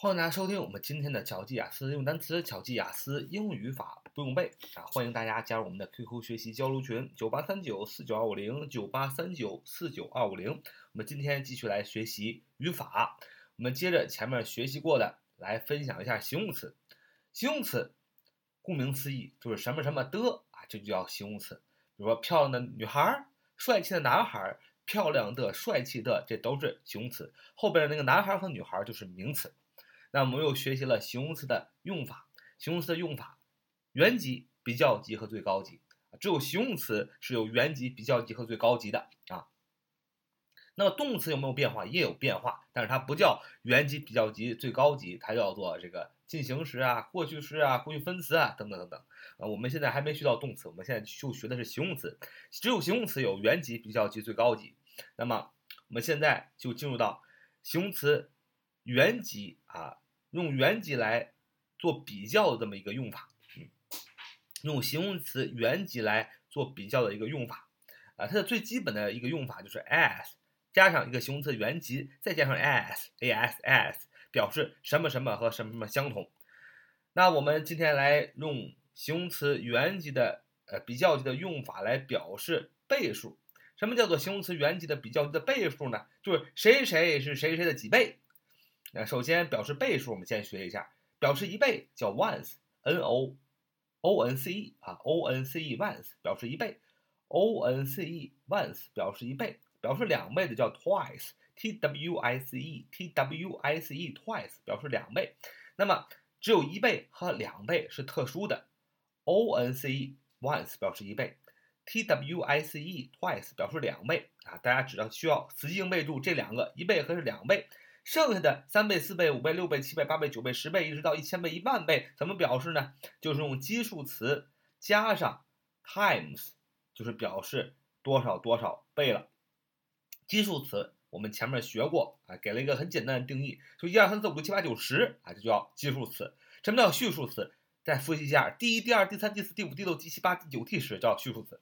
欢迎大家收听我们今天的巧记雅思用单词，巧记雅思英语语法不用背啊！欢迎大家加入我们的 QQ 学习交流群：九八三九四九二五零九八三九四九二五零。我们今天继续来学习语法，我们接着前面学习过的来分享一下形容词。形容词顾名思义就是什么什么的啊，这就叫形容词。比如说漂亮的女孩、帅气的男孩、漂亮的、帅气的，这都是形容词。后边的那个男孩和女孩就是名词。那我们又学习了形容词的用法，形容词的用法，原级、比较级和最高级只有形容词是有原级、比较级和最高级的啊。那么动词有没有变化？也有变化，但是它不叫原级、比较级、最高级，它叫做这个进行时啊、过去时啊、过去分词啊等等等等啊。我们现在还没学到动词，我们现在就学的是形容词，只有形容词有原级、比较级、最高级。那么我们现在就进入到形容词。原级啊，用原级来做比较的这么一个用法，嗯，用形容词原级来做比较的一个用法，啊，它的最基本的一个用法就是 as 加上一个形容词原级，再加上 as，a s s，表示什么什么和什么什么相同。那我们今天来用形容词原级的呃比较级的用法来表示倍数。什么叫做形容词原级的比较级的倍数呢？就是谁谁是谁谁的几倍。那首先表示倍数，我们先学一下，表示一倍叫 once，n o o n c e 啊，o n c e once 表示一倍，o n c e once 表示一倍，表示两倍的叫 twice，t w i c e，t w i c e twice 表示两倍。那么只有一倍和两倍是特殊的，o n c e once 表示一倍，t w i c e twice 表示两倍啊，大家只要需要死记硬背住这两个一倍和是两倍。剩下的三倍、四倍、五倍、六倍、七倍、八倍、九倍、十倍，一直到一千倍、一万倍，怎么表示呢？就是用基数词加上 times，就是表示多少多少倍了。基数词我们前面学过啊，给了一个很简单的定义，就一二三四五六七八九十啊，就叫基数词。什么叫序数词？再复习一下：第一、第二、第三、第四、第五、第六、第七、八、第九、第十叫序数词。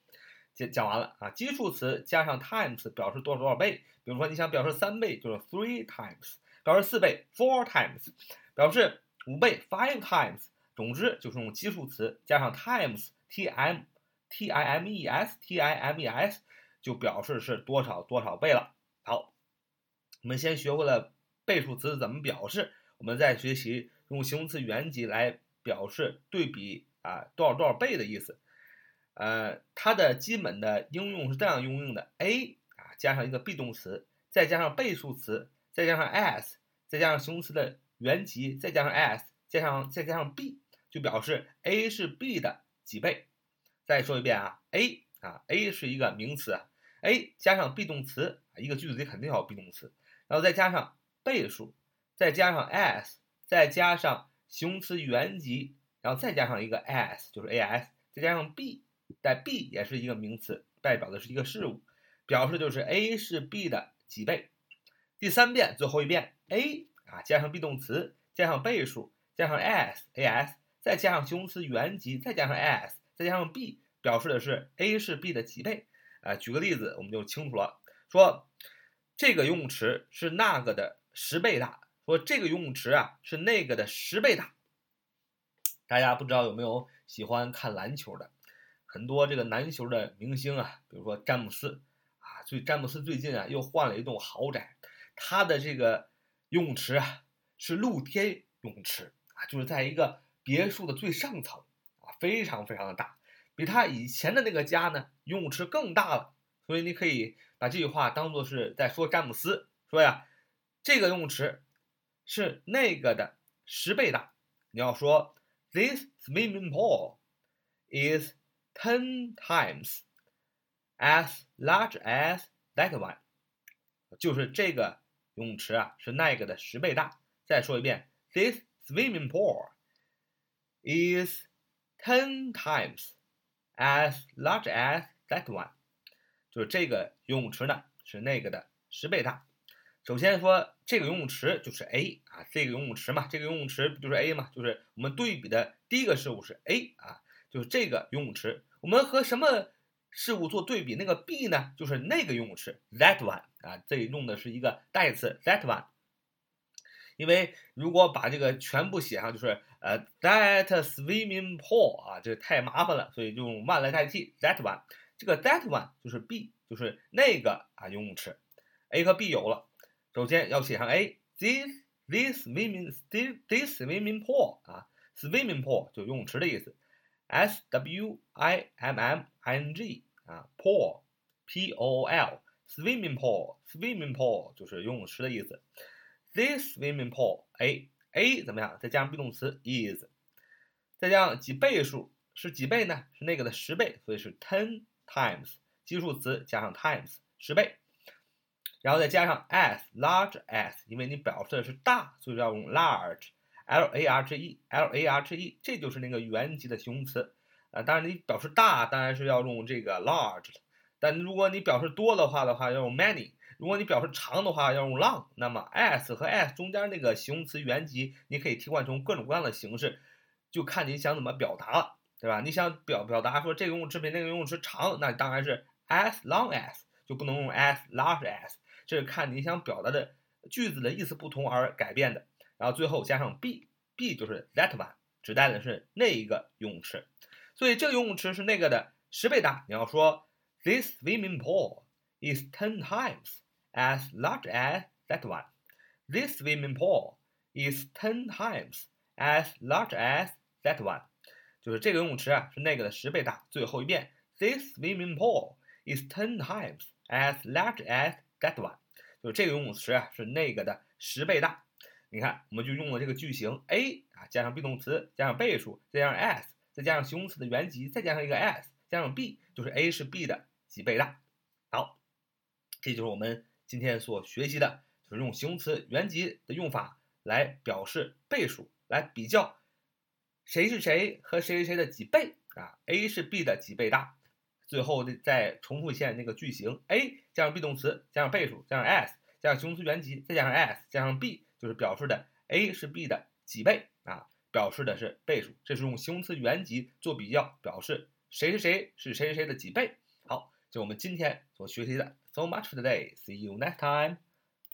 讲讲完了啊，基数词加上 times 表示多少多少倍。比如说，你想表示三倍，就是 three times；表示四倍，four times；表示五倍，five times。总之就是用基数词加上 times，t m t i m e s t i m e s，就表示是多少多少倍了。好，我们先学会了倍数词怎么表示，我们再学习用形容词原级来表示对比啊多少多少倍的意思。呃，它的基本的应用是这样应用的：a 啊加上一个 be 动词，再加上倍数词，再加上 as，再加上形容词的原级，再加上 as，加上再加上 b，就表示 a 是 b 的几倍。再说一遍啊，a 啊 a 是一个名词，a 加上 be 动词，一个句子里肯定要有 be 动词，然后再加上倍数，再加上 as，再加上形容词原级，然后再加上一个 as，就是 as，再加上 b。带 b 也是一个名词，代表的是一个事物，表示就是 a 是 b 的几倍。第三遍，最后一遍，a 啊加上 be 动词，加上倍数，加上 as，as，再加上形容词原级，再加上 as，再加上 b，表示的是 a 是 b 的几倍。啊，举个例子，我们就清楚了。说这个游泳池是那个的十倍大，说这个游泳池啊是那个的十倍大。大家不知道有没有喜欢看篮球的？很多这个篮球的明星啊，比如说詹姆斯啊，最詹姆斯最近啊又换了一栋豪宅，他的这个泳池啊是露天泳池啊，就是在一个别墅的最上层啊，非常非常的大，比他以前的那个家呢游泳池更大了。所以你可以把这句话当做是在说詹姆斯，说呀，这个泳池是那个的十倍大。你要说 This swimming pool is Ten times as large as that one，就是这个游泳池啊，是那个的十倍大。再说一遍，This swimming pool is ten times as large as that one，就是这个游泳池呢是那个的十倍大。首先说这个游泳池就是 A 啊，这个游泳池嘛，这个游泳池不就是 A 嘛，就是我们对比的第一个事物是 A 啊。就是这个游泳池，我们和什么事物做对比？那个 B 呢？就是那个游泳池，that one 啊，这里用的是一个代词 that one。因为如果把这个全部写上，就是呃 that swimming pool 啊，这太麻烦了，所以就用 one 来代替 that one。这个 that one 就是 B，就是那个啊游泳池。A 和 B 有了，首先要写上 A，this this swimming this this swimming pool 啊，swimming pool 就游泳池的意思，S W I M M I N G 啊，pool P O L swimming pool swimming pool 就是游泳池的意思。This swimming pool A A 怎么样？再加上 be 动词 is，再加上几倍数是几倍呢？是那个的十倍，所以是 ten times。基数词加上 times 十倍，然后再加上 as large as，因为你表示的是大，所以要用 large L A R G E L A R G E，这就是那个原级的形容词啊。当然你表示大，当然是要用这个 large，但如果你表示多的话的话，要用 many。如果你表示长的话，要用 long。那么 as 和 as 中间那个形容词原级，你可以替换成各种各样的形式，就看你想怎么表达了，对吧？你想表表达说这个游泳池比那个游泳池长，那当然是 as long as，就不能用 as large as。这是看你想表达的句子的意思不同而改变的。然后最后加上 b，b 就是 that one，指代的是那一个游泳池。所以这个游泳池是那个的十倍大。你要说 this swimming pool is ten times。as large as that one. This swimming pool is ten times as large as that one. 就是这个游泳池啊是那个的十倍大。最后一遍，This swimming pool is ten times as large as that one。就是这个游泳池啊是那个的十倍大。你看，我们就用了这个句型 A 啊，加上 be 动词，加上倍数，再加上 s，再加上形容词的原级，再加上一个 s，加上 B，就是 A 是 B 的几倍大。好，这就是我们。今天所学习的就是用形容词原级的用法来表示倍数，来比较谁是谁和谁谁谁的几倍啊？A 是 B 的几倍大。最后再重复一下那个句型：A 加上 be 动词，加上倍数，加上 s，加上形容词原级，再加上 s，加上 B，就是表示的 A 是 B 的几倍啊？表示的是倍数。这是用形容词原级做比较，表示谁是谁是谁谁谁的几倍。好，就我们今天所学习的。So much for today. See you next time.